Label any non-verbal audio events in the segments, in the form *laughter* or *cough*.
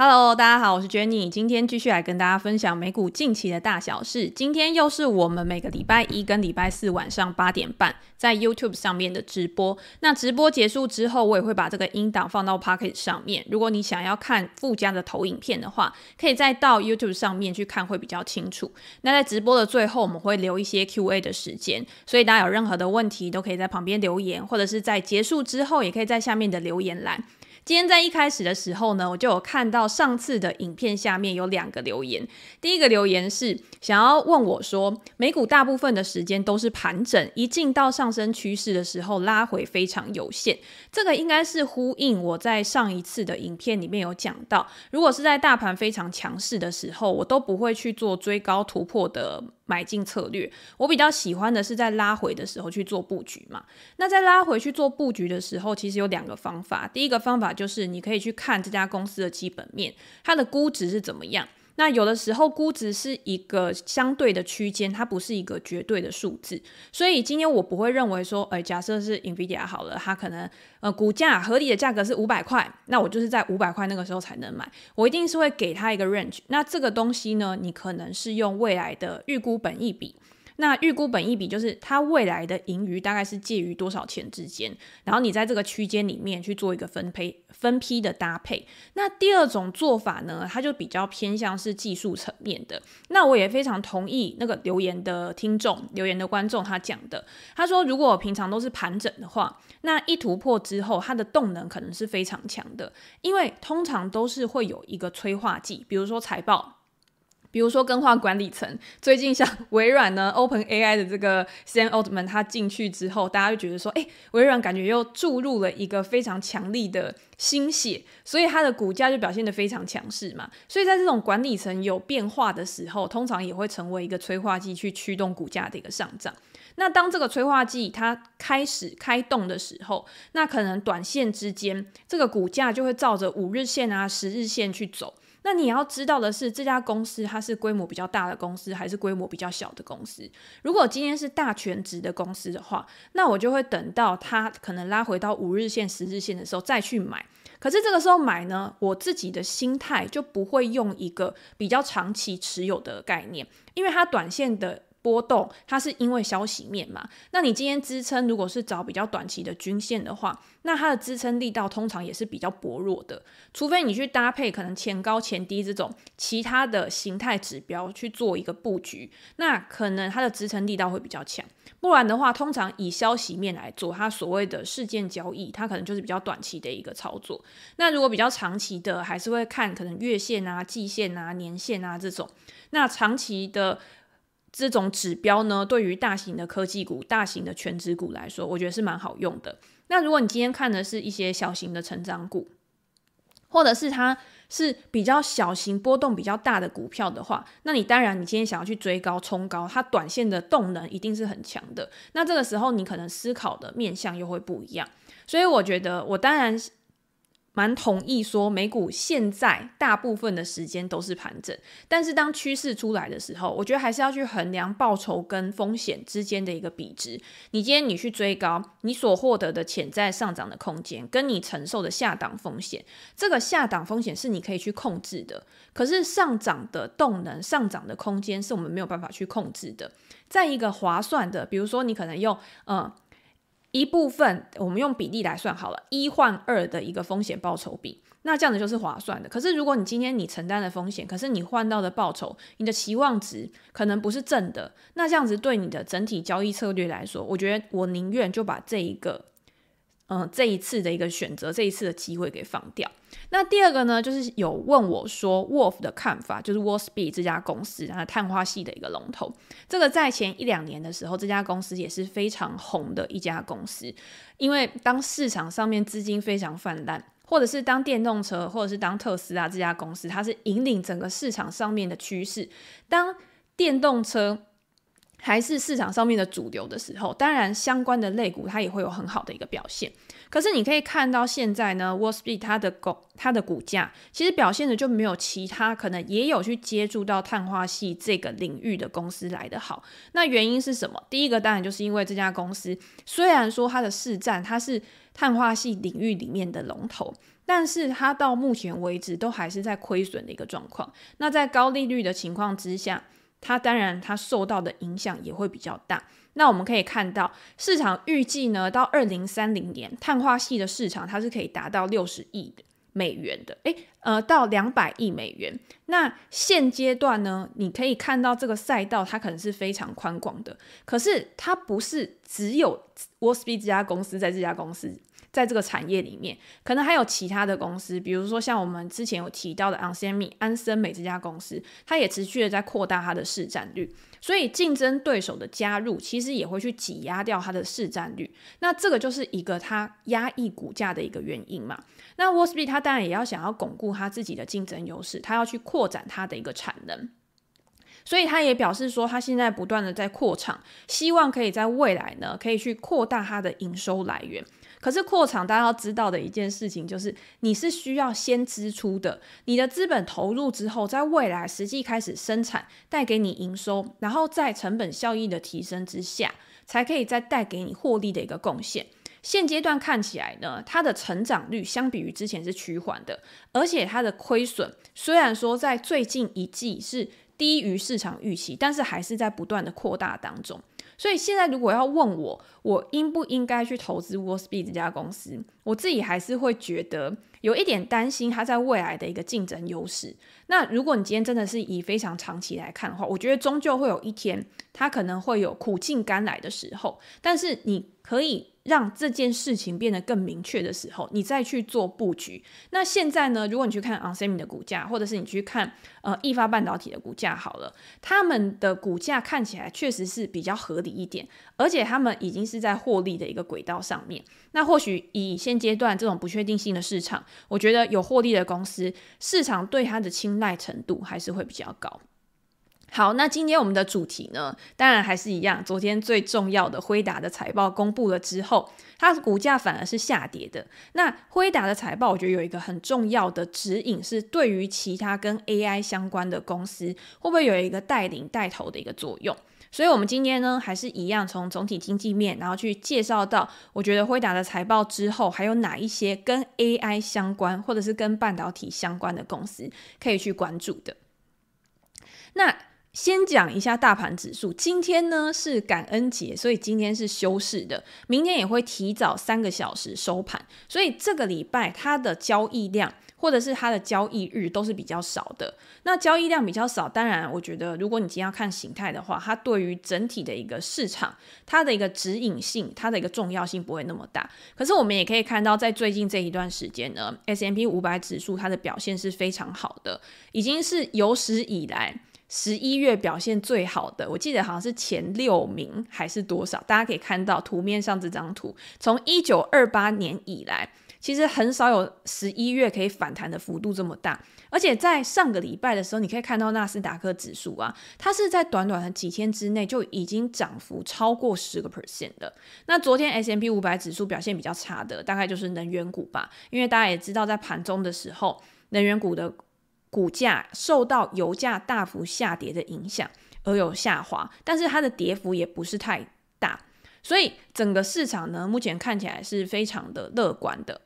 Hello，大家好，我是 Jenny，今天继续来跟大家分享美股近期的大小事。今天又是我们每个礼拜一跟礼拜四晚上八点半在 YouTube 上面的直播。那直播结束之后，我也会把这个音档放到 Pocket 上面。如果你想要看附加的投影片的话，可以再到 YouTube 上面去看，会比较清楚。那在直播的最后，我们会留一些 QA 的时间，所以大家有任何的问题都可以在旁边留言，或者是在结束之后，也可以在下面的留言栏。今天在一开始的时候呢，我就有看到上次的影片下面有两个留言。第一个留言是想要问我说，美股大部分的时间都是盘整，一进到上升趋势的时候拉回非常有限。这个应该是呼应我在上一次的影片里面有讲到，如果是在大盘非常强势的时候，我都不会去做追高突破的买进策略，我比较喜欢的是在拉回的时候去做布局嘛。那在拉回去做布局的时候，其实有两个方法。第一个方法就是你可以去看这家公司的基本面，它的估值是怎么样。那有的时候估值是一个相对的区间，它不是一个绝对的数字。所以今天我不会认为说，哎，假设是 NVIDIA 好了，它可能呃股价合理的价格是五百块，那我就是在五百块那个时候才能买。我一定是会给它一个 range。那这个东西呢，你可能是用未来的预估本益比。那预估本益比就是它未来的盈余大概是介于多少钱之间，然后你在这个区间里面去做一个分配分批的搭配。那第二种做法呢，它就比较偏向是技术层面的。那我也非常同意那个留言的听众、留言的观众他讲的，他说如果平常都是盘整的话，那一突破之后，它的动能可能是非常强的，因为通常都是会有一个催化剂，比如说财报。比如说更换管理层，最近像 *laughs* 微软呢，OpenAI 的这个 Sam Altman 他进去之后，大家就觉得说，哎，微软感觉又注入了一个非常强力的心血，所以它的股价就表现得非常强势嘛。所以在这种管理层有变化的时候，通常也会成为一个催化剂去驱动股价的一个上涨。那当这个催化剂它开始开动的时候，那可能短线之间这个股价就会照着五日线啊、十日线去走。那你要知道的是，这家公司它是规模比较大的公司，还是规模比较小的公司？如果今天是大全职的公司的话，那我就会等到它可能拉回到五日线、十日线的时候再去买。可是这个时候买呢，我自己的心态就不会用一个比较长期持有的概念，因为它短线的。波动，它是因为消息面嘛？那你今天支撑如果是找比较短期的均线的话，那它的支撑力道通常也是比较薄弱的。除非你去搭配可能前高前低这种其他的形态指标去做一个布局，那可能它的支撑力道会比较强。不然的话，通常以消息面来做，它所谓的事件交易，它可能就是比较短期的一个操作。那如果比较长期的，还是会看可能月线啊、季线啊、年线啊这种。那长期的。这种指标呢，对于大型的科技股、大型的全职股来说，我觉得是蛮好用的。那如果你今天看的是一些小型的成长股，或者是它是比较小型、波动比较大的股票的话，那你当然你今天想要去追高、冲高，它短线的动能一定是很强的。那这个时候你可能思考的面向又会不一样。所以我觉得，我当然。蛮同意说，美股现在大部分的时间都是盘整，但是当趋势出来的时候，我觉得还是要去衡量报酬跟风险之间的一个比值。你今天你去追高，你所获得的潜在上涨的空间，跟你承受的下档风险，这个下档风险是你可以去控制的。可是上涨的动能、上涨的空间是我们没有办法去控制的。在一个划算的，比如说你可能用嗯。一部分我们用比例来算好了，一换二的一个风险报酬比，那这样子就是划算的。可是如果你今天你承担的风险，可是你换到的报酬，你的期望值可能不是正的，那这样子对你的整体交易策略来说，我觉得我宁愿就把这一个。嗯，这一次的一个选择，这一次的机会给放掉。那第二个呢，就是有问我说，Wolf 的看法，就是 Wolfspeed 这家公司，然后碳化系的一个龙头。这个在前一两年的时候，这家公司也是非常红的一家公司。因为当市场上面资金非常泛滥，或者是当电动车，或者是当特斯拉这家公司，它是引领整个市场上面的趋势。当电动车还是市场上面的主流的时候，当然相关的类股它也会有很好的一个表现。可是你可以看到现在呢，Wolfspeed 它的股它的股价其实表现的就没有其他可能也有去接触到碳化系这个领域的公司来的好。那原因是什么？第一个当然就是因为这家公司虽然说它的市占它是。碳化系领域里面的龙头，但是它到目前为止都还是在亏损的一个状况。那在高利率的情况之下，它当然它受到的影响也会比较大。那我们可以看到，市场预计呢，到二零三零年，碳化系的市场它是可以达到六十亿美元的，诶，呃，到两百亿美元。那现阶段呢，你可以看到这个赛道它可能是非常宽广的，可是它不是只有 Wolfspeed 这家公司在这家公司。在这个产业里面，可能还有其他的公司，比如说像我们之前有提到的 onsemi 安森美这家公司，它也持续的在扩大它的市占率。所以竞争对手的加入，其实也会去挤压掉它的市占率。那这个就是一个它压抑股价的一个原因嘛。那 Wolfspeed 它当然也要想要巩固它自己的竞争优势，它要去扩展它的一个产能。所以他也表示说，他现在不断的在扩厂，希望可以在未来呢，可以去扩大它的营收来源。可是扩厂，大家要知道的一件事情就是，你是需要先支出的，你的资本投入之后，在未来实际开始生产，带给你营收，然后在成本效益的提升之下，才可以再带给你获利的一个贡献。现阶段看起来呢，它的成长率相比于之前是趋缓的，而且它的亏损虽然说在最近一季是低于市场预期，但是还是在不断的扩大当中。所以现在如果要问我，我应不应该去投资 Wolfspeed 这家公司，我自己还是会觉得有一点担心它在未来的一个竞争优势。那如果你今天真的是以非常长期来看的话，我觉得终究会有一天，它可能会有苦尽甘来的时候。但是你可以。让这件事情变得更明确的时候，你再去做布局。那现在呢？如果你去看 o n s e m 的股价，或者是你去看呃易发半导体的股价，好了，他们的股价看起来确实是比较合理一点，而且他们已经是在获利的一个轨道上面。那或许以现阶段这种不确定性的市场，我觉得有获利的公司，市场对它的青睐程度还是会比较高。好，那今天我们的主题呢，当然还是一样。昨天最重要的辉达的财报公布了之后，它的股价反而是下跌的。那辉达的财报，我觉得有一个很重要的指引，是对于其他跟 AI 相关的公司，会不会有一个带领带头的一个作用？所以，我们今天呢，还是一样从总体经济面，然后去介绍到，我觉得辉达的财报之后，还有哪一些跟 AI 相关，或者是跟半导体相关的公司可以去关注的。那先讲一下大盘指数，今天呢是感恩节，所以今天是休市的，明天也会提早三个小时收盘，所以这个礼拜它的交易量或者是它的交易日都是比较少的。那交易量比较少，当然我觉得如果你今天要看形态的话，它对于整体的一个市场，它的一个指引性，它的一个重要性不会那么大。可是我们也可以看到，在最近这一段时间呢，S M P 五百指数它的表现是非常好的，已经是有史以来。十一月表现最好的，我记得好像是前六名还是多少？大家可以看到图面上这张图，从一九二八年以来，其实很少有十一月可以反弹的幅度这么大。而且在上个礼拜的时候，你可以看到纳斯达克指数啊，它是在短短的几天之内就已经涨幅超过十个 percent 的。那昨天 S M P 五百指数表现比较差的，大概就是能源股吧，因为大家也知道，在盘中的时候，能源股的。股价受到油价大幅下跌的影响而有下滑，但是它的跌幅也不是太大，所以整个市场呢，目前看起来是非常的乐观的。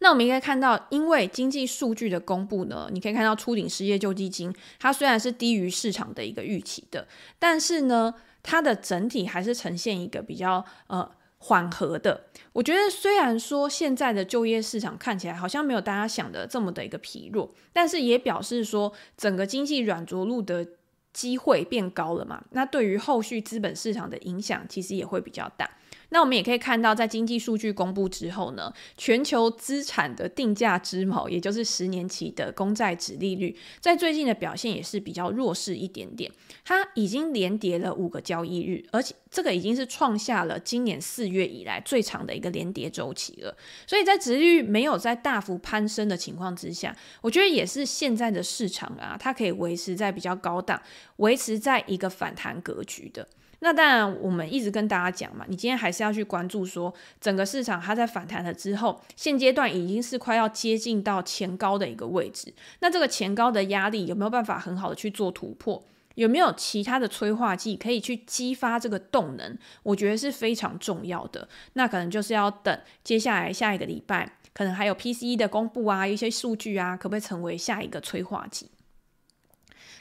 那我们应该看到，因为经济数据的公布呢，你可以看到初领失业救济金，它虽然是低于市场的一个预期的，但是呢，它的整体还是呈现一个比较呃。缓和的，我觉得虽然说现在的就业市场看起来好像没有大家想的这么的一个疲弱，但是也表示说整个经济软着陆的机会变高了嘛。那对于后续资本市场的影响，其实也会比较大。那我们也可以看到，在经济数据公布之后呢，全球资产的定价之锚，也就是十年期的公债殖利率，在最近的表现也是比较弱势一点点。它已经连跌了五个交易日，而且这个已经是创下了今年四月以来最长的一个连跌周期了。所以在殖利率没有在大幅攀升的情况之下，我觉得也是现在的市场啊，它可以维持在比较高档，维持在一个反弹格局的。那当然，我们一直跟大家讲嘛，你今天还是要去关注说，整个市场它在反弹了之后，现阶段已经是快要接近到前高的一个位置。那这个前高的压力有没有办法很好的去做突破？有没有其他的催化剂可以去激发这个动能？我觉得是非常重要的。那可能就是要等接下来下一个礼拜，可能还有 PCE 的公布啊，一些数据啊，可不可以成为下一个催化剂？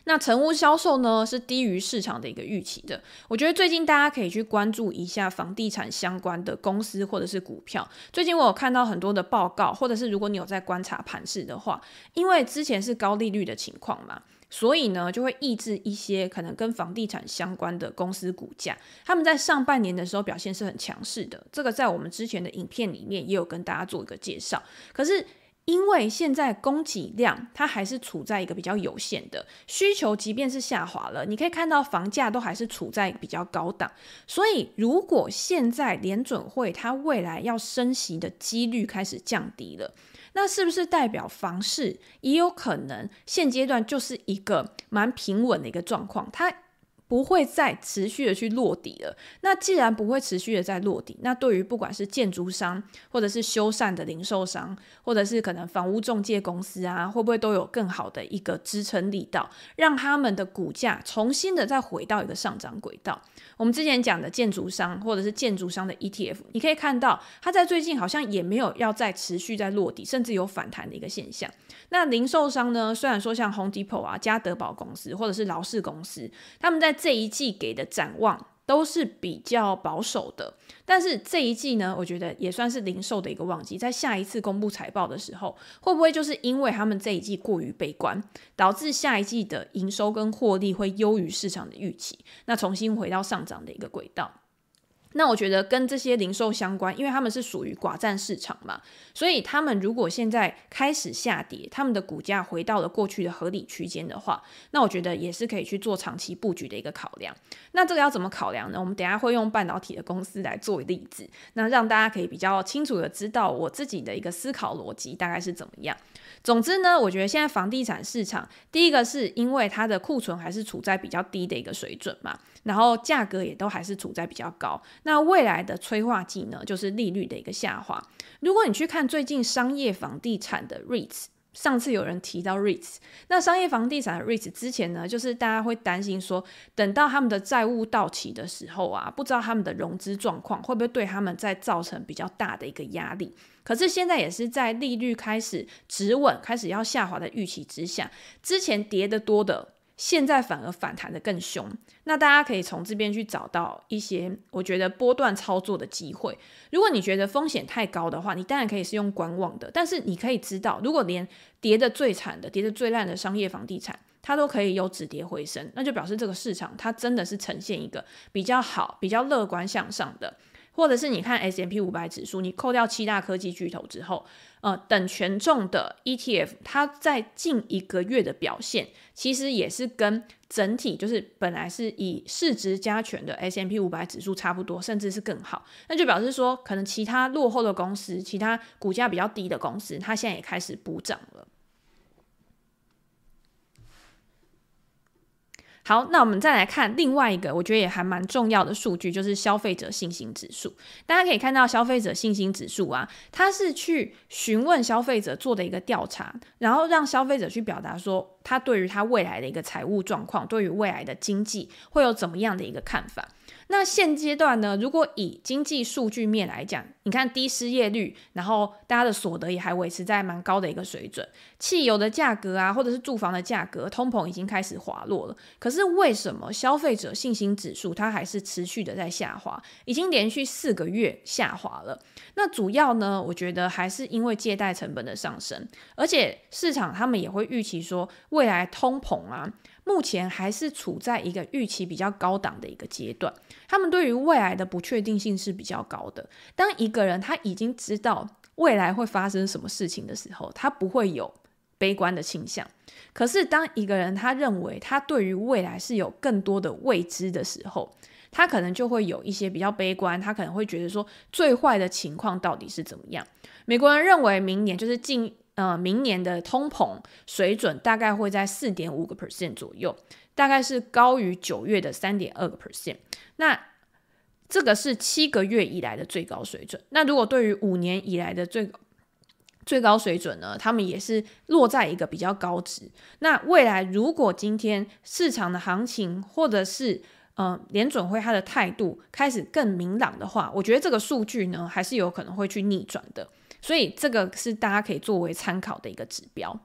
那成屋销售呢，是低于市场的一个预期的。我觉得最近大家可以去关注一下房地产相关的公司或者是股票。最近我有看到很多的报告，或者是如果你有在观察盘市的话，因为之前是高利率的情况嘛，所以呢就会抑制一些可能跟房地产相关的公司股价。他们在上半年的时候表现是很强势的，这个在我们之前的影片里面也有跟大家做一个介绍。可是因为现在供给量它还是处在一个比较有限的需求，即便是下滑了，你可以看到房价都还是处在比较高档。所以，如果现在联准会它未来要升息的几率开始降低了，那是不是代表房市也有可能现阶段就是一个蛮平稳的一个状况？它不会再持续的去落底了。那既然不会持续的在落底，那对于不管是建筑商，或者是修缮的零售商，或者是可能房屋中介公司啊，会不会都有更好的一个支撑力道，让他们的股价重新的再回到一个上涨轨道？我们之前讲的建筑商，或者是建筑商的 ETF，你可以看到它在最近好像也没有要再持续在落底，甚至有反弹的一个现象。那零售商呢，虽然说像 Home Depot 啊、家德宝公司，或者是劳氏公司，他们在这一季给的展望都是比较保守的，但是这一季呢，我觉得也算是零售的一个旺季。在下一次公布财报的时候，会不会就是因为他们这一季过于悲观，导致下一季的营收跟获利会优于市场的预期，那重新回到上涨的一个轨道？那我觉得跟这些零售相关，因为他们是属于寡占市场嘛，所以他们如果现在开始下跌，他们的股价回到了过去的合理区间的话，那我觉得也是可以去做长期布局的一个考量。那这个要怎么考量呢？我们等下会用半导体的公司来做例子，那让大家可以比较清楚的知道我自己的一个思考逻辑大概是怎么样。总之呢，我觉得现在房地产市场，第一个是因为它的库存还是处在比较低的一个水准嘛，然后价格也都还是处在比较高。那未来的催化剂呢，就是利率的一个下滑。如果你去看最近商业房地产的 REITs，上次有人提到 REITs，那商业房地产 REITs 之前呢，就是大家会担心说，等到他们的债务到期的时候啊，不知道他们的融资状况会不会对他们再造成比较大的一个压力。可是现在也是在利率开始止稳、开始要下滑的预期之下，之前跌得多的，现在反而反弹得更凶。那大家可以从这边去找到一些我觉得波段操作的机会。如果你觉得风险太高的话，你当然可以是用观望的。但是你可以知道，如果连跌得最惨的、跌得最烂的商业房地产，它都可以有止跌回升，那就表示这个市场它真的是呈现一个比较好、比较乐观向上的。或者是你看 S M P 五百指数，你扣掉七大科技巨头之后，呃，等权重的 ETF，它在近一个月的表现，其实也是跟整体就是本来是以市值加权的 S M P 五百指数差不多，甚至是更好。那就表示说，可能其他落后的公司，其他股价比较低的公司，它现在也开始补涨了。好，那我们再来看另外一个，我觉得也还蛮重要的数据，就是消费者信心指数。大家可以看到，消费者信心指数啊，它是去询问消费者做的一个调查，然后让消费者去表达说，他对于他未来的一个财务状况，对于未来的经济会有怎么样的一个看法。那现阶段呢，如果以经济数据面来讲，你看低失业率，然后大家的所得也还维持在蛮高的一个水准，汽油的价格啊，或者是住房的价格，通膨已经开始滑落了。可是为什么消费者信心指数它还是持续的在下滑，已经连续四个月下滑了？那主要呢，我觉得还是因为借贷成本的上升，而且市场他们也会预期说，未来通膨啊。目前还是处在一个预期比较高档的一个阶段，他们对于未来的不确定性是比较高的。当一个人他已经知道未来会发生什么事情的时候，他不会有悲观的倾向。可是当一个人他认为他对于未来是有更多的未知的时候，他可能就会有一些比较悲观，他可能会觉得说最坏的情况到底是怎么样？美国人认为明年就是近。呃，明年的通膨水准大概会在四点五个 percent 左右，大概是高于九月的三点二个 percent。那这个是七个月以来的最高水准。那如果对于五年以来的最最高水准呢，他们也是落在一个比较高值。那未来如果今天市场的行情或者是嗯联准会它的态度开始更明朗的话，我觉得这个数据呢还是有可能会去逆转的。所以这个是大家可以作为参考的一个指标。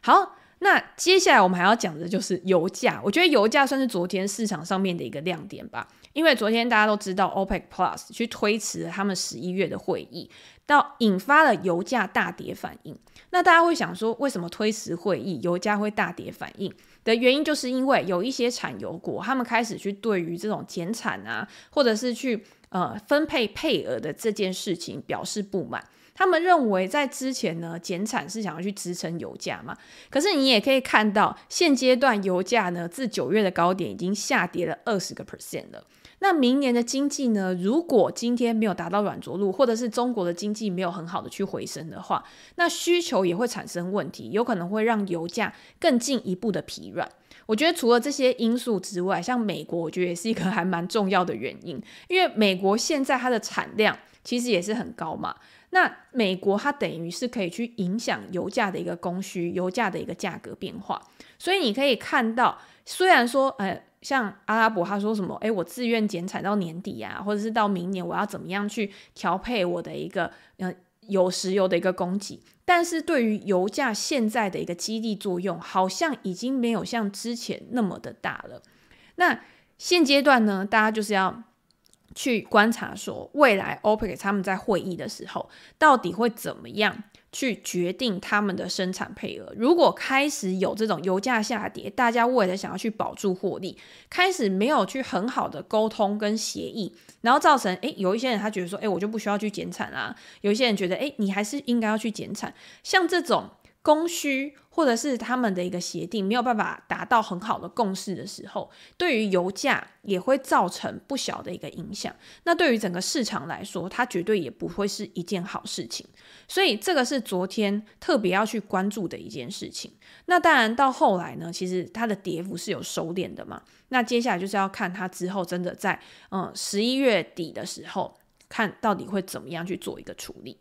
好。那接下来我们还要讲的就是油价，我觉得油价算是昨天市场上面的一个亮点吧，因为昨天大家都知道 OPEC Plus 去推迟了他们十一月的会议，到引发了油价大跌反应。那大家会想说，为什么推迟会议油价会大跌反应？的原因就是因为有一些产油国他们开始去对于这种减产啊，或者是去呃分配配额的这件事情表示不满。他们认为在之前呢，减产是想要去支撑油价嘛。可是你也可以看到，现阶段油价呢，自九月的高点已经下跌了二十个 percent 了。那明年的经济呢，如果今天没有达到软着陆，或者是中国的经济没有很好的去回升的话，那需求也会产生问题，有可能会让油价更进一步的疲软。我觉得除了这些因素之外，像美国，我觉得也是一个还蛮重要的原因，因为美国现在它的产量其实也是很高嘛。那美国它等于是可以去影响油价的一个供需，油价的一个价格变化。所以你可以看到，虽然说，呃，像阿拉伯他说什么，诶，我自愿减产到年底啊，或者是到明年，我要怎么样去调配我的一个呃有石油的一个供给，但是对于油价现在的一个激励作用，好像已经没有像之前那么的大了。那现阶段呢，大家就是要。去观察说，未来 OPEC 他们在会议的时候，到底会怎么样去决定他们的生产配额？如果开始有这种油价下跌，大家为了想要去保住获利，开始没有去很好的沟通跟协议，然后造成诶，有一些人他觉得说，诶，我就不需要去减产啦；有一些人觉得，诶，你还是应该要去减产。像这种。供需或者是他们的一个协定没有办法达到很好的共识的时候，对于油价也会造成不小的一个影响。那对于整个市场来说，它绝对也不会是一件好事情。所以这个是昨天特别要去关注的一件事情。那当然到后来呢，其实它的跌幅是有收敛的嘛。那接下来就是要看它之后真的在嗯十一月底的时候，看到底会怎么样去做一个处理。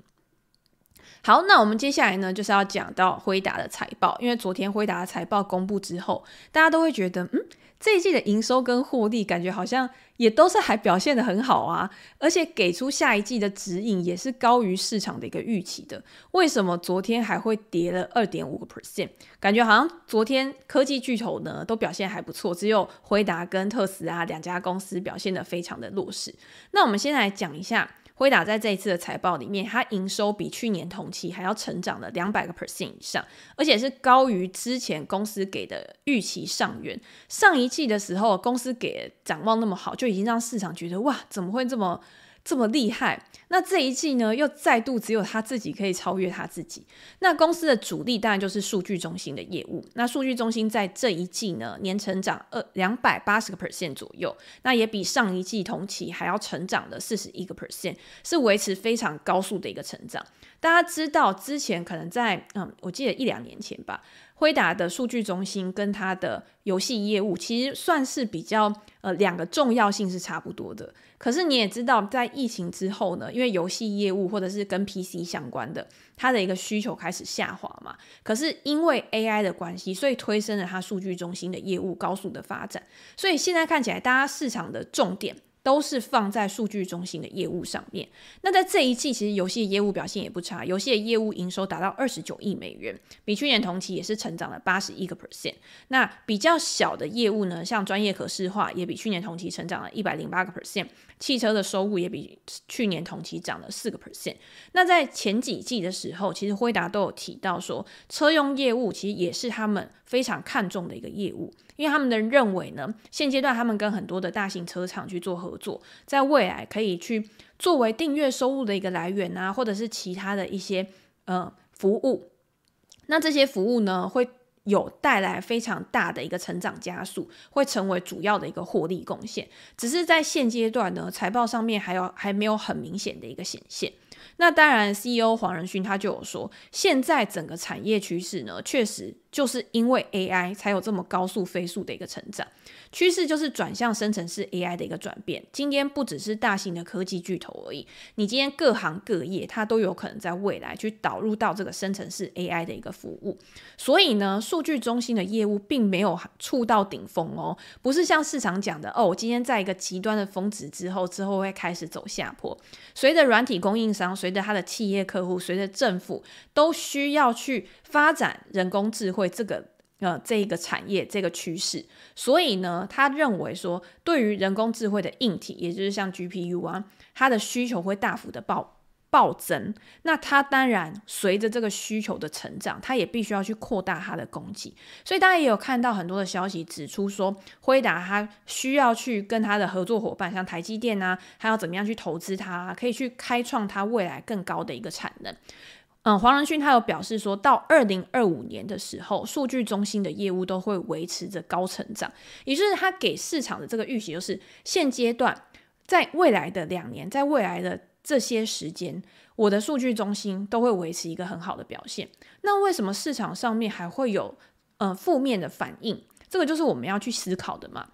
好，那我们接下来呢，就是要讲到辉达的财报，因为昨天辉达的财报公布之后，大家都会觉得，嗯，这一季的营收跟获利感觉好像也都是还表现得很好啊，而且给出下一季的指引也是高于市场的一个预期的。为什么昨天还会跌了二点五个 percent？感觉好像昨天科技巨头呢都表现还不错，只有辉达跟特斯拉两家公司表现得非常的弱势。那我们先来讲一下。辉达在这一次的财报里面，它营收比去年同期还要成长了两百个 percent 以上，而且是高于之前公司给的预期上元。上一季的时候，公司给展望那么好，就已经让市场觉得哇，怎么会这么？这么厉害，那这一季呢，又再度只有他自己可以超越他自己。那公司的主力当然就是数据中心的业务。那数据中心在这一季呢，年成长二两百八十个 percent 左右，那也比上一季同期还要成长了四十一个 percent，是维持非常高速的一个成长。大家知道之前可能在嗯，我记得一两年前吧。辉达的数据中心跟它的游戏业务其实算是比较呃两个重要性是差不多的。可是你也知道，在疫情之后呢，因为游戏业务或者是跟 PC 相关的，它的一个需求开始下滑嘛。可是因为 AI 的关系，所以推升了它数据中心的业务高速的发展。所以现在看起来，大家市场的重点。都是放在数据中心的业务上面。那在这一季，其实游戏业务表现也不差，游戏的业务营收达到二十九亿美元，比去年同期也是成长了八十一个 percent。那比较小的业务呢，像专业可视化，也比去年同期成长了一百零八个 percent。汽车的收入也比去年同期涨了四个 percent。那在前几季的时候，其实辉达都有提到说，车用业务其实也是他们非常看重的一个业务，因为他们的认为呢，现阶段他们跟很多的大型车厂去做合作，在未来可以去作为订阅收入的一个来源啊，或者是其他的一些呃服务。那这些服务呢，会。有带来非常大的一个成长加速，会成为主要的一个获利贡献。只是在现阶段呢，财报上面还有还没有很明显的一个显现。那当然，CEO 黄仁勋他就有说，现在整个产业趋势呢，确实就是因为 AI 才有这么高速飞速的一个成长。趋势就是转向生成式 AI 的一个转变。今天不只是大型的科技巨头而已，你今天各行各业它都有可能在未来去导入到这个生成式 AI 的一个服务。所以呢，数据中心的业务并没有触到顶峰哦，不是像市场讲的哦，我今天在一个极端的峰值之后，之后会开始走下坡。随着软体供应商，随着他的企业客户，随着政府都需要去发展人工智慧这个。呃，这一个产业这个趋势，所以呢，他认为说，对于人工智慧的硬体，也就是像 GPU 啊，它的需求会大幅的爆暴增。那它当然随着这个需求的成长，它也必须要去扩大它的供给。所以大家也有看到很多的消息指出说，辉达它需要去跟它的合作伙伴，像台积电啊，还要怎么样去投资它，可以去开创它未来更高的一个产能。嗯，黄仁勋他有表示说，到二零二五年的时候，数据中心的业务都会维持着高成长，也就是他给市场的这个预期，就是现阶段在未来的两年，在未来的这些时间，我的数据中心都会维持一个很好的表现。那为什么市场上面还会有呃负面的反应？这个就是我们要去思考的嘛。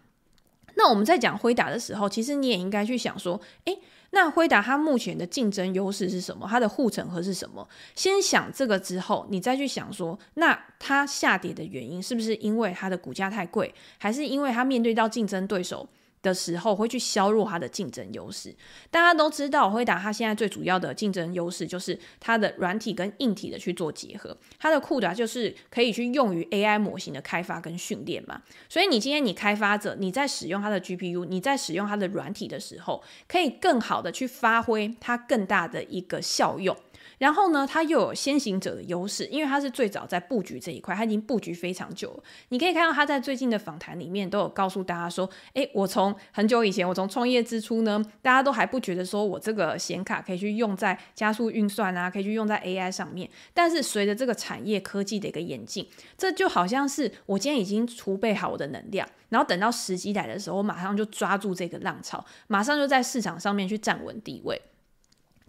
那我们在讲辉达的时候，其实你也应该去想说，诶。那辉达它目前的竞争优势是什么？它的护城河是什么？先想这个之后，你再去想说，那它下跌的原因是不是因为它的股价太贵，还是因为它面对到竞争对手？的时候会去削弱它的竞争优势。大家都知道，辉达它现在最主要的竞争优势就是它的软体跟硬体的去做结合。它的库达就是可以去用于 AI 模型的开发跟训练嘛。所以你今天你开发者你在使用它的 GPU，你在使用它的软体的时候，可以更好的去发挥它更大的一个效用。然后呢，它又有先行者的优势，因为它是最早在布局这一块，它已经布局非常久了。你可以看到他在最近的访谈里面都有告诉大家说：“诶，我从很久以前，我从创业之初呢，大家都还不觉得说我这个显卡可以去用在加速运算啊，可以去用在 AI 上面。但是随着这个产业科技的一个演进，这就好像是我今天已经储备好我的能量，然后等到时机来的时候，我马上就抓住这个浪潮，马上就在市场上面去站稳地位。”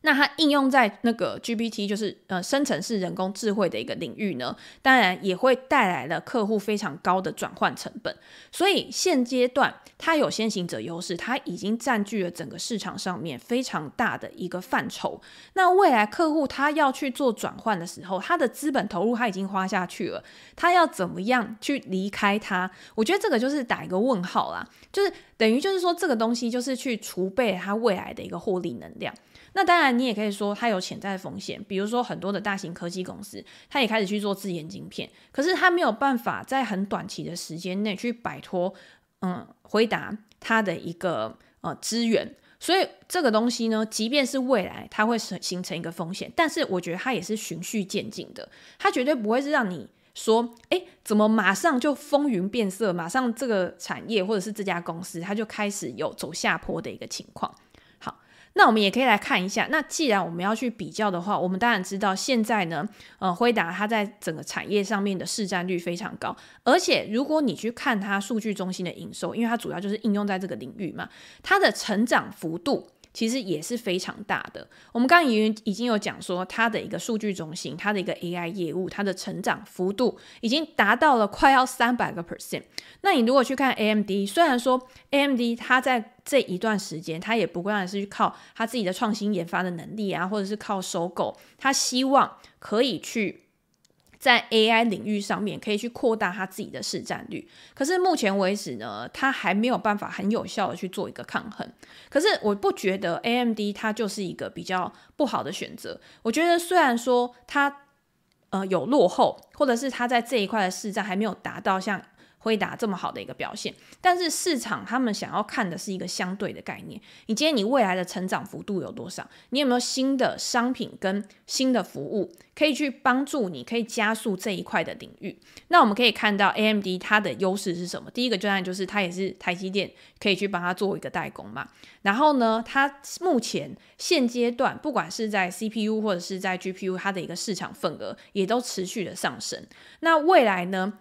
那它应用在那个 GPT，就是呃生成式人工智慧的一个领域呢，当然也会带来了客户非常高的转换成本。所以现阶段它有先行者优势，它已经占据了整个市场上面非常大的一个范畴。那未来客户他要去做转换的时候，他的资本投入他已经花下去了，他要怎么样去离开它？我觉得这个就是打一个问号啦，就是等于就是说这个东西就是去储备它未来的一个获利能量。那当然，你也可以说它有潜在的风险，比如说很多的大型科技公司，它也开始去做自研晶片，可是它没有办法在很短期的时间内去摆脱，嗯，回答它的一个呃资源，所以这个东西呢，即便是未来它会形成一个风险，但是我觉得它也是循序渐进的，它绝对不会是让你说，哎，怎么马上就风云变色，马上这个产业或者是这家公司它就开始有走下坡的一个情况。那我们也可以来看一下，那既然我们要去比较的话，我们当然知道现在呢，呃，辉达它在整个产业上面的市占率非常高，而且如果你去看它数据中心的营收，因为它主要就是应用在这个领域嘛，它的成长幅度。其实也是非常大的。我们刚刚已经已经有讲说，它的一个数据中心，它的一个 AI 业务，它的成长幅度已经达到了快要三百个 percent。那你如果去看 AMD，虽然说 AMD 它在这一段时间，它也不过是去靠它自己的创新研发的能力啊，或者是靠收购，它希望可以去。在 AI 领域上面，可以去扩大它自己的市占率。可是目前为止呢，它还没有办法很有效的去做一个抗衡。可是我不觉得 AMD 它就是一个比较不好的选择。我觉得虽然说它呃有落后，或者是它在这一块的市占还没有达到像。辉达这么好的一个表现，但是市场他们想要看的是一个相对的概念。你今天你未来的成长幅度有多少？你有没有新的商品跟新的服务可以去帮助你，可以加速这一块的领域？那我们可以看到 AMD 它的优势是什么？第一个当然就是它也是台积电可以去帮它做一个代工嘛。然后呢，它目前现阶段不管是在 CPU 或者是在 GPU，它的一个市场份额也都持续的上升。那未来呢？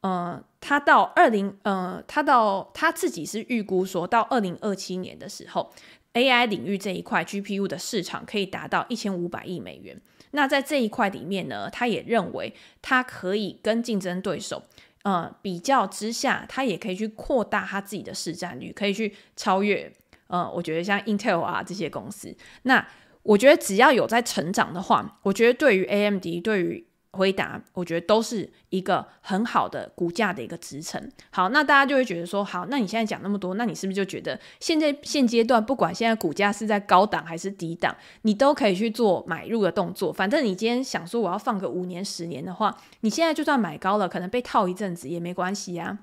呃，他到二零呃，他到他自己是预估说到二零二七年的时候，AI 领域这一块 GPU 的市场可以达到一千五百亿美元。那在这一块里面呢，他也认为他可以跟竞争对手。呃，比较之下，他也可以去扩大他自己的市占率，可以去超越。呃，我觉得像 Intel 啊这些公司，那我觉得只要有在成长的话，我觉得对于 AMD，对于回答，我觉得都是一个很好的股价的一个支撑。好，那大家就会觉得说，好，那你现在讲那么多，那你是不是就觉得现在现阶段，不管现在股价是在高档还是低档，你都可以去做买入的动作？反正你今天想说我要放个五年、十年的话，你现在就算买高了，可能被套一阵子也没关系啊。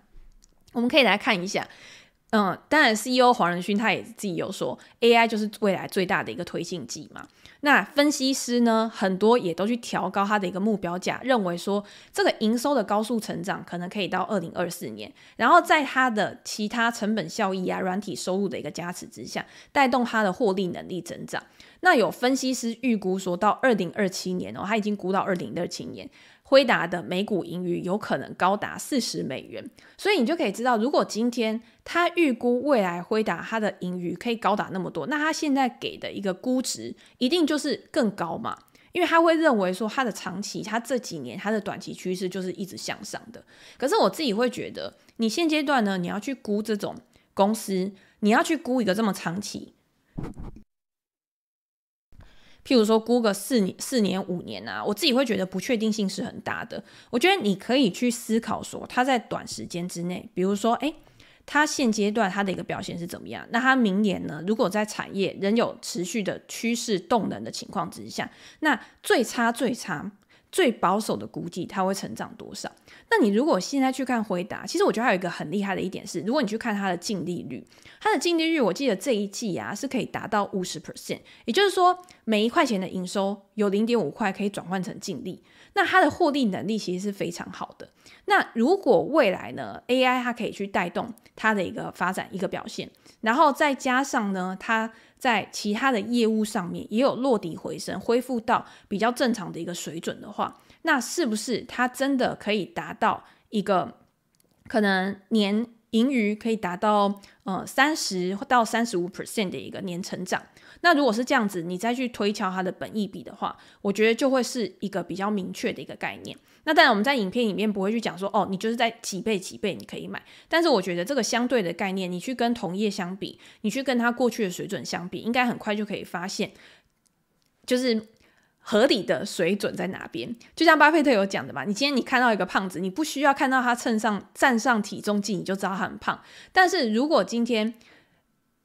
我们可以来看一下。嗯，当然，CEO 黄仁勋他也自己有说，AI 就是未来最大的一个推进剂嘛。那分析师呢，很多也都去调高他的一个目标价，认为说这个营收的高速成长可能可以到二零二四年，然后在它的其他成本效益啊、软体收入的一个加持之下，带动它的获利能力增长。那有分析师预估说到二零二七年哦，他已经估到二零二七年。辉达的每股盈余有可能高达四十美元，所以你就可以知道，如果今天他预估未来辉达它的盈余可以高达那么多，那他现在给的一个估值一定就是更高嘛？因为他会认为说，他的长期，他这几年他的短期趋势就是一直向上的。可是我自己会觉得，你现阶段呢，你要去估这种公司，你要去估一个这么长期。譬如说，估个四年、四年、五年啊，我自己会觉得不确定性是很大的。我觉得你可以去思考说，它在短时间之内，比如说，诶，它现阶段它的一个表现是怎么样？那它明年呢？如果在产业仍有持续的趋势动能的情况之下，那最差最差。最保守的估计，它会成长多少？那你如果现在去看回答，其实我觉得还有一个很厉害的一点是，如果你去看它的净利率，它的净利率，我记得这一季啊是可以达到五十 percent，也就是说每一块钱的营收有零点五块可以转换成净利，那它的获利能力其实是非常好的。那如果未来呢，AI 它可以去带动它的一个发展一个表现，然后再加上呢，它。在其他的业务上面也有落底回升，恢复到比较正常的一个水准的话，那是不是它真的可以达到一个可能年盈余可以达到呃三十到三十五 percent 的一个年成长？那如果是这样子，你再去推敲它的本益比的话，我觉得就会是一个比较明确的一个概念。那当然，我们在影片里面不会去讲说，哦，你就是在几倍几倍你可以买。但是我觉得这个相对的概念，你去跟同业相比，你去跟他过去的水准相比，应该很快就可以发现，就是合理的水准在哪边。就像巴菲特有讲的嘛，你今天你看到一个胖子，你不需要看到他称上站上体重计，你就知道他很胖。但是如果今天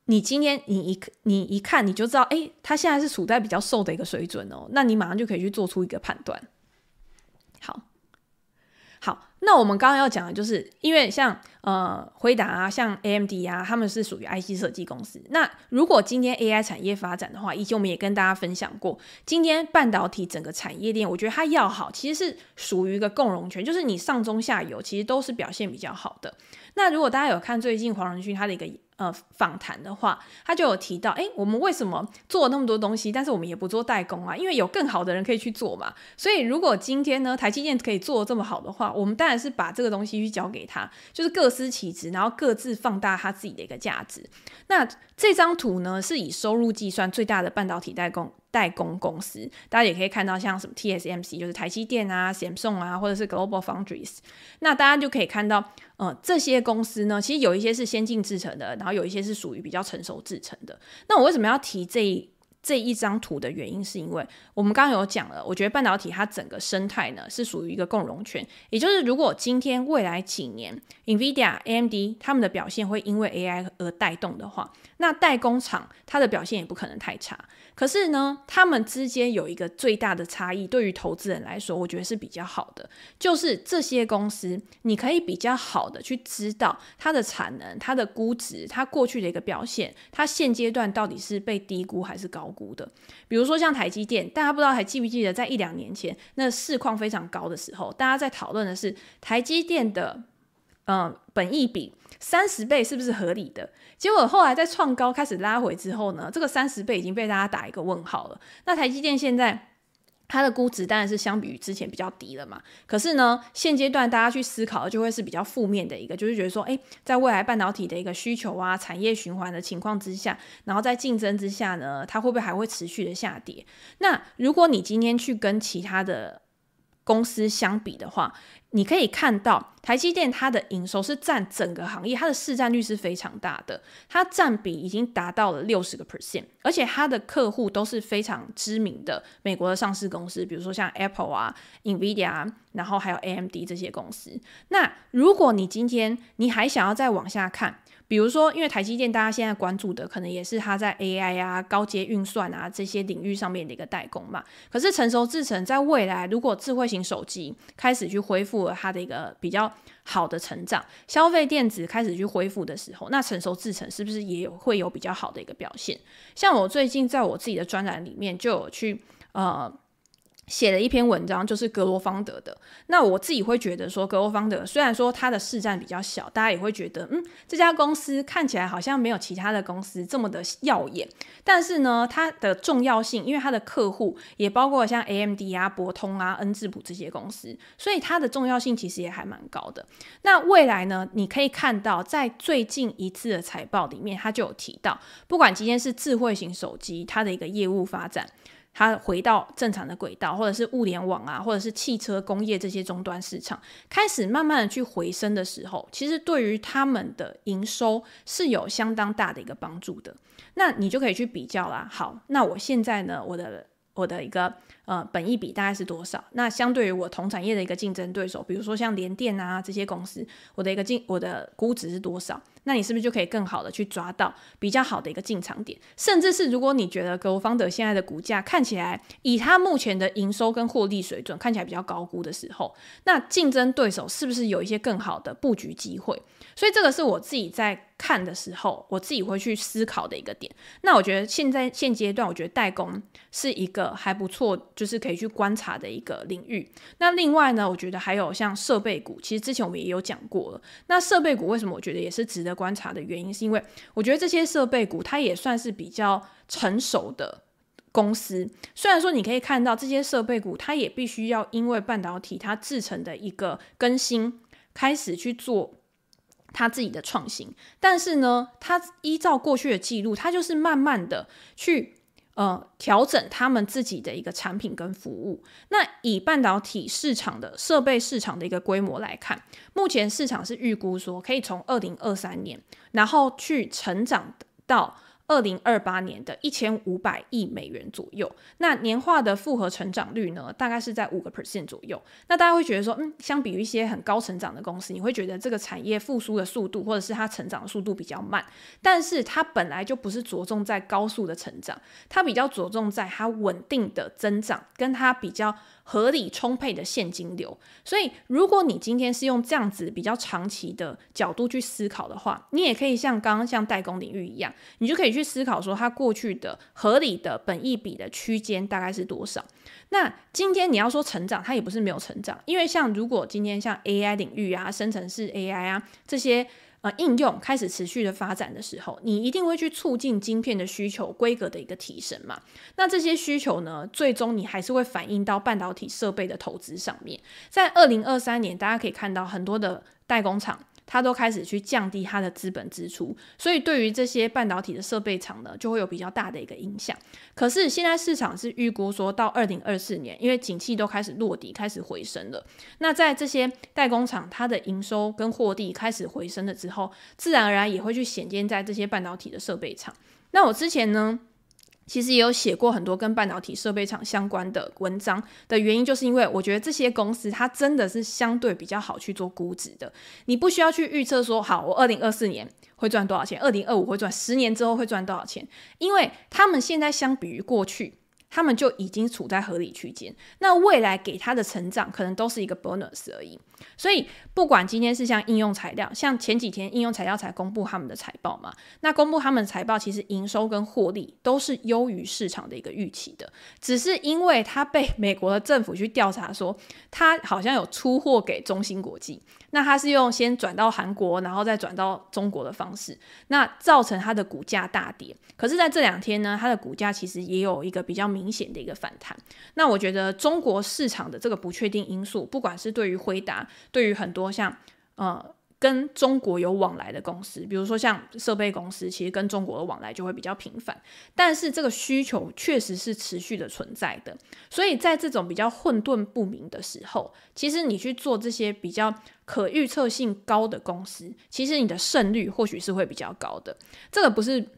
你今天你一你一看你就知道，诶，他现在是处在比较瘦的一个水准哦，那你马上就可以去做出一个判断。那我们刚刚要讲的就是，因为像呃辉达啊，像 AMD 啊，他们是属于 IC 设计公司。那如果今天 AI 产业发展的话，以前我们也跟大家分享过，今天半导体整个产业链，我觉得它要好，其实是属于一个共荣圈，就是你上中下游其实都是表现比较好的。那如果大家有看最近黄仁勋他的一个。呃，访谈的话，他就有提到，诶，我们为什么做那么多东西，但是我们也不做代工啊？因为有更好的人可以去做嘛。所以，如果今天呢，台积电可以做这么好的话，我们当然是把这个东西去交给他，就是各司其职，然后各自放大他自己的一个价值。那这张图呢，是以收入计算最大的半导体代工。代工公司，大家也可以看到，像什么 TSMC 就是台积电啊、Samsung 啊，或者是 Global Foundries，那大家就可以看到，呃，这些公司呢，其实有一些是先进制程的，然后有一些是属于比较成熟制程的。那我为什么要提这这一张图的原因，是因为我们刚刚有讲了，我觉得半导体它整个生态呢是属于一个共荣圈，也就是如果今天未来几年 NVIDIA、AMD 他们的表现会因为 AI 而带动的话，那代工厂它的表现也不可能太差。可是呢，他们之间有一个最大的差异，对于投资人来说，我觉得是比较好的，就是这些公司，你可以比较好的去知道它的产能、它的估值、它过去的一个表现，它现阶段到底是被低估还是高估的。比如说像台积电，大家不知道还记不记得，在一两年前那市况非常高的时候，大家在讨论的是台积电的，嗯、本益比三十倍是不是合理的？结果后来在创高开始拉回之后呢，这个三十倍已经被大家打一个问号了。那台积电现在它的估值当然是相比于之前比较低了嘛。可是呢，现阶段大家去思考的就会是比较负面的一个，就是觉得说，诶，在未来半导体的一个需求啊、产业循环的情况之下，然后在竞争之下呢，它会不会还会持续的下跌？那如果你今天去跟其他的公司相比的话，你可以看到台积电它的营收是占整个行业，它的市占率是非常大的，它占比已经达到了六十个 percent，而且它的客户都是非常知名的美国的上市公司，比如说像 Apple 啊、NVIDIA，然后还有 AMD 这些公司。那如果你今天你还想要再往下看，比如说，因为台积电大家现在关注的可能也是它在 AI 啊、高阶运算啊这些领域上面的一个代工嘛。可是成熟制程在未来，如果智慧型手机开始去恢复了它的一个比较好的成长，消费电子开始去恢复的时候，那成熟制程是不是也有会有比较好的一个表现？像我最近在我自己的专栏里面就有去呃。写了一篇文章，就是格罗方德的。那我自己会觉得说，格罗方德虽然说它的市占比较小，大家也会觉得，嗯，这家公司看起来好像没有其他的公司这么的耀眼。但是呢，它的重要性，因为它的客户也包括像 AMD 啊、博通啊、恩智浦这些公司，所以它的重要性其实也还蛮高的。那未来呢，你可以看到，在最近一次的财报里面，它就有提到，不管今天是智慧型手机，它的一个业务发展。它回到正常的轨道，或者是物联网啊，或者是汽车工业这些终端市场开始慢慢的去回升的时候，其实对于他们的营收是有相当大的一个帮助的。那你就可以去比较啦。好，那我现在呢，我的我的一个呃本益比大概是多少？那相对于我同产业的一个竞争对手，比如说像联电啊这些公司，我的一个进我的估值是多少？那你是不是就可以更好的去抓到比较好的一个进场点？甚至是如果你觉得格罗方德现在的股价看起来以它目前的营收跟获利水准看起来比较高估的时候，那竞争对手是不是有一些更好的布局机会？所以这个是我自己在看的时候，我自己会去思考的一个点。那我觉得现在现阶段，我觉得代工是一个还不错，就是可以去观察的一个领域。那另外呢，我觉得还有像设备股，其实之前我们也有讲过了。那设备股为什么我觉得也是值得观察的原因，是因为我觉得这些设备股它也算是比较成熟的公司。虽然说你可以看到这些设备股，它也必须要因为半导体它制成的一个更新，开始去做它自己的创新，但是呢，它依照过去的记录，它就是慢慢的去。呃，调整他们自己的一个产品跟服务。那以半导体市场的设备市场的一个规模来看，目前市场是预估说可以从二零二三年，然后去成长到。二零二八年的一千五百亿美元左右，那年化的复合成长率呢，大概是在五个 percent 左右。那大家会觉得说，嗯，相比于一些很高成长的公司，你会觉得这个产业复苏的速度，或者是它成长的速度比较慢。但是它本来就不是着重在高速的成长，它比较着重在它稳定的增长，跟它比较。合理充沛的现金流，所以如果你今天是用这样子比较长期的角度去思考的话，你也可以像刚刚像代工领域一样，你就可以去思考说它过去的合理的本益比的区间大概是多少。那今天你要说成长，它也不是没有成长，因为像如果今天像 AI 领域啊、生成式 AI 啊这些。呃，应用开始持续的发展的时候，你一定会去促进晶片的需求规格的一个提升嘛。那这些需求呢，最终你还是会反映到半导体设备的投资上面。在二零二三年，大家可以看到很多的代工厂。它都开始去降低它的资本支出，所以对于这些半导体的设备厂呢，就会有比较大的一个影响。可是现在市场是预估说到二零二四年，因为景气都开始落地，开始回升了。那在这些代工厂，它的营收跟获利开始回升了之后，自然而然也会去显现在这些半导体的设备厂。那我之前呢，其实也有写过很多跟半导体设备厂相关的文章的原因，就是因为我觉得这些公司它真的是相对比较好去做估值的。你不需要去预测说，好，我二零二四年会赚多少钱，二零二五会赚，十年之后会赚多少钱，因为他们现在相比于过去。他们就已经处在合理区间，那未来给他的成长可能都是一个 bonus 而已。所以不管今天是像应用材料，像前几天应用材料才公布他们的财报嘛，那公布他们的财报，其实营收跟获利都是优于市场的一个预期的，只是因为他被美国的政府去调查说，他好像有出货给中芯国际。那它是用先转到韩国，然后再转到中国的方式，那造成它的股价大跌。可是，在这两天呢，它的股价其实也有一个比较明明显的一个反弹。那我觉得中国市场的这个不确定因素，不管是对于辉达，对于很多像呃。跟中国有往来的公司，比如说像设备公司，其实跟中国的往来就会比较频繁。但是这个需求确实是持续的存在的，所以在这种比较混沌不明的时候，其实你去做这些比较可预测性高的公司，其实你的胜率或许是会比较高的。这个不是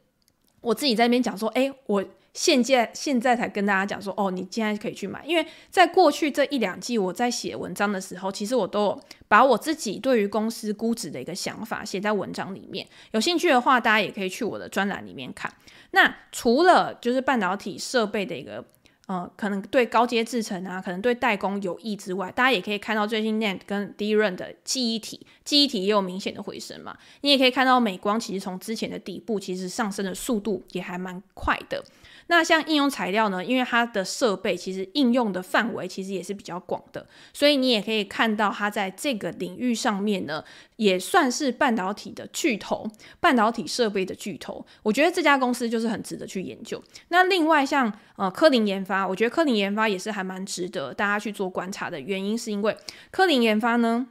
我自己在那边讲说，诶，我。现在现在才跟大家讲说，哦，你现在可以去买，因为在过去这一两季我在写文章的时候，其实我都有把我自己对于公司估值的一个想法写在文章里面。有兴趣的话，大家也可以去我的专栏里面看。那除了就是半导体设备的一个。呃，可能对高阶制程啊，可能对代工有益之外，大家也可以看到最近 NAND 跟 DRAM 的记忆体，记忆体也有明显的回升嘛。你也可以看到美光其实从之前的底部，其实上升的速度也还蛮快的。那像应用材料呢，因为它的设备其实应用的范围其实也是比较广的，所以你也可以看到它在这个领域上面呢，也算是半导体的巨头，半导体设备的巨头。我觉得这家公司就是很值得去研究。那另外像呃科林研发，我觉得科林研发也是还蛮值得大家去做观察的，原因是因为科林研发呢，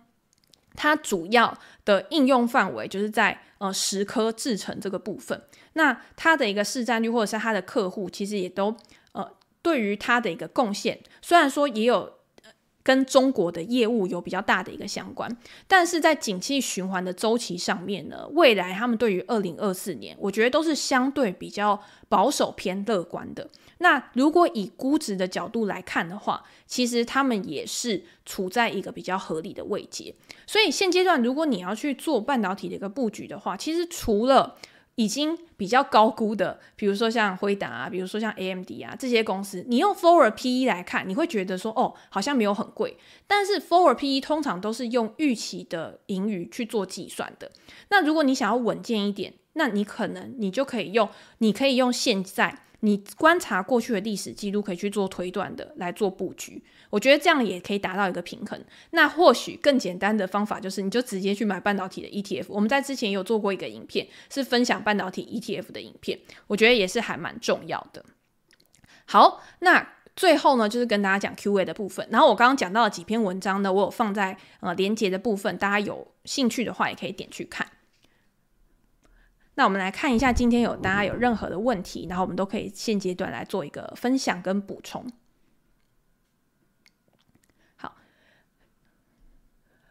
它主要的应用范围就是在呃石刻制成这个部分。那它的一个市占率，或者是它的客户，其实也都呃，对于它的一个贡献，虽然说也有跟中国的业务有比较大的一个相关，但是在景气循环的周期上面呢，未来他们对于二零二四年，我觉得都是相对比较保守偏乐观的。那如果以估值的角度来看的话，其实他们也是处在一个比较合理的位阶。所以现阶段，如果你要去做半导体的一个布局的话，其实除了已经比较高估的，比如说像辉达啊，比如说像 AMD 啊这些公司，你用 forward PE 来看，你会觉得说哦，好像没有很贵。但是 forward PE 通常都是用预期的盈余去做计算的。那如果你想要稳健一点，那你可能你就可以用，你可以用现在。你观察过去的历史记录，可以去做推断的来做布局，我觉得这样也可以达到一个平衡。那或许更简单的方法就是，你就直接去买半导体的 ETF。我们在之前有做过一个影片，是分享半导体 ETF 的影片，我觉得也是还蛮重要的。好，那最后呢，就是跟大家讲 QA 的部分。然后我刚刚讲到的几篇文章呢，我有放在呃连接的部分，大家有兴趣的话也可以点去看。那我们来看一下，今天有大家有任何的问题，然后我们都可以现阶段来做一个分享跟补充。好，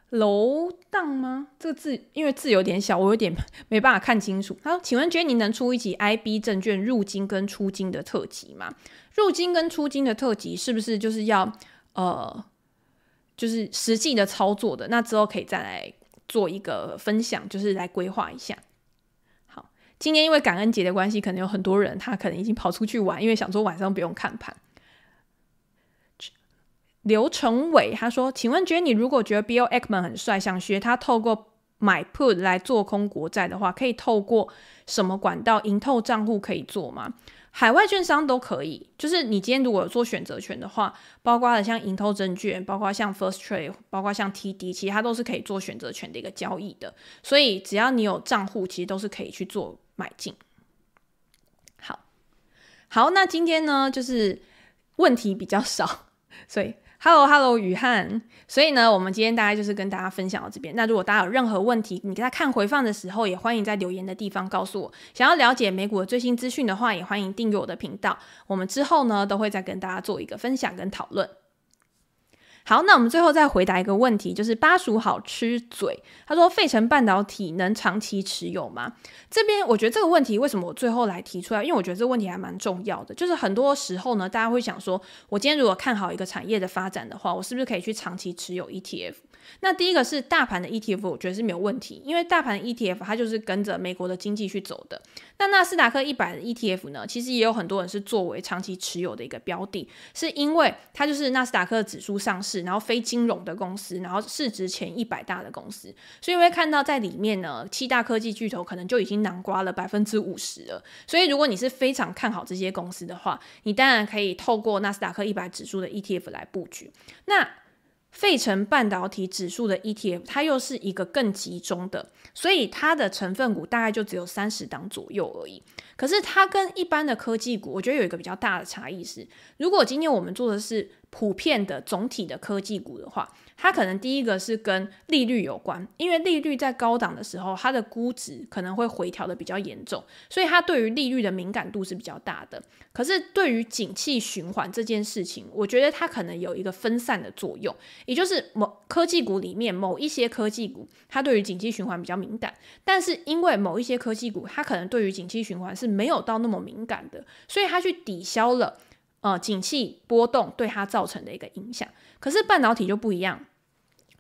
楼档吗？这个字因为字有点小，我有点没办法看清楚。好，请问，觉得你能出一集 IB 证券入金跟出金的特辑吗？入金跟出金的特辑是不是就是要呃，就是实际的操作的？那之后可以再来做一个分享，就是来规划一下。今天因为感恩节的关系，可能有很多人他可能已经跑出去玩，因为想说晚上不用看盘。刘成伟他说：“请问，觉得你如果觉得 Bill Ackman 很帅，想学他透过买 Put 来做空国债的话，可以透过什么管道？盈透账户可以做吗？海外券商都可以。就是你今天如果有做选择权的话，包括了像盈透证券，包括像 First Trade，包括像 TD，其实它都是可以做选择权的一个交易的。所以只要你有账户，其实都是可以去做。”买进，好，好，那今天呢，就是问题比较少，*laughs* 所以 Hello Hello 雨翰，所以呢，我们今天大概就是跟大家分享到这边。那如果大家有任何问题，你在看回放的时候，也欢迎在留言的地方告诉我。想要了解美股的最新资讯的话，也欢迎订阅我的频道。我们之后呢，都会再跟大家做一个分享跟讨论。好，那我们最后再回答一个问题，就是巴蜀好吃嘴，他说费城半导体能长期持有吗？这边我觉得这个问题为什么我最后来提出来？因为我觉得这个问题还蛮重要的，就是很多时候呢，大家会想说，我今天如果看好一个产业的发展的话，我是不是可以去长期持有 ETF？那第一个是大盘的 ETF，我觉得是没有问题，因为大盘 ETF 它就是跟着美国的经济去走的。那纳斯达克一百的 ETF 呢，其实也有很多人是作为长期持有的一个标的，是因为它就是纳斯达克指数上市，然后非金融的公司，然后市值前一百大的公司，所以会看到在里面呢，七大科技巨头可能就已经囊括了百分之五十了。所以如果你是非常看好这些公司的话，你当然可以透过纳斯达克一百指数的 ETF 来布局。那费城半导体指数的 ETF，它又是一个更集中的，所以它的成分股大概就只有三十档左右而已。可是它跟一般的科技股，我觉得有一个比较大的差异是，如果今天我们做的是普遍的总体的科技股的话，它可能第一个是跟利率有关，因为利率在高档的时候，它的估值可能会回调的比较严重，所以它对于利率的敏感度是比较大的。可是对于景气循环这件事情，我觉得它可能有一个分散的作用，也就是某科技股里面某一些科技股，它对于景气循环比较敏感，但是因为某一些科技股，它可能对于景气循环是没有到那么敏感的，所以它去抵消了。呃，景气波动对它造成的一个影响，可是半导体就不一样。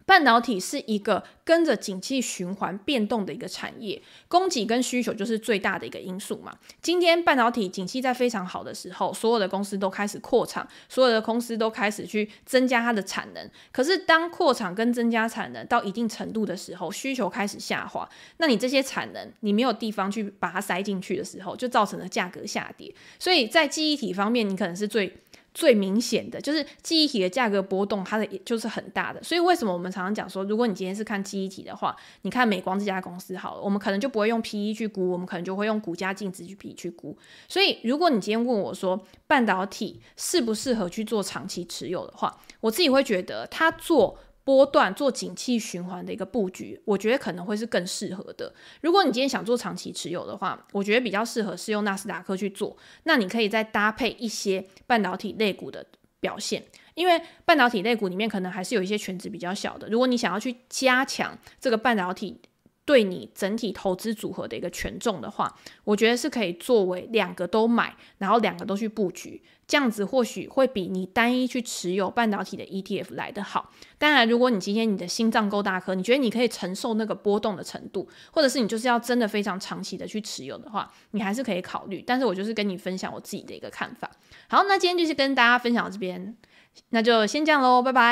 半导体是一个跟着景气循环变动的一个产业，供给跟需求就是最大的一个因素嘛。今天半导体景气在非常好的时候，所有的公司都开始扩厂，所有的公司都开始去增加它的产能。可是当扩厂跟增加产能到一定程度的时候，需求开始下滑，那你这些产能你没有地方去把它塞进去的时候，就造成了价格下跌。所以在记忆体方面，你可能是最。最明显的就是记忆体的价格波动，它的也就是很大的。所以为什么我们常常讲说，如果你今天是看记忆体的话，你看美光这家公司好了，我们可能就不会用 PE 去估，我们可能就会用股价净值去比去估。所以如果你今天问我说，半导体适不适合去做长期持有的话，我自己会觉得它做。波段做景气循环的一个布局，我觉得可能会是更适合的。如果你今天想做长期持有的话，我觉得比较适合是用纳斯达克去做。那你可以再搭配一些半导体类股的表现，因为半导体类股里面可能还是有一些权值比较小的。如果你想要去加强这个半导体对你整体投资组合的一个权重的话，我觉得是可以作为两个都买，然后两个都去布局。这样子或许会比你单一去持有半导体的 ETF 来得好。当然，如果你今天你的心脏够大颗，你觉得你可以承受那个波动的程度，或者是你就是要真的非常长期的去持有的话，你还是可以考虑。但是我就是跟你分享我自己的一个看法。好，那今天就是跟大家分享到这边，那就先这样喽，拜拜。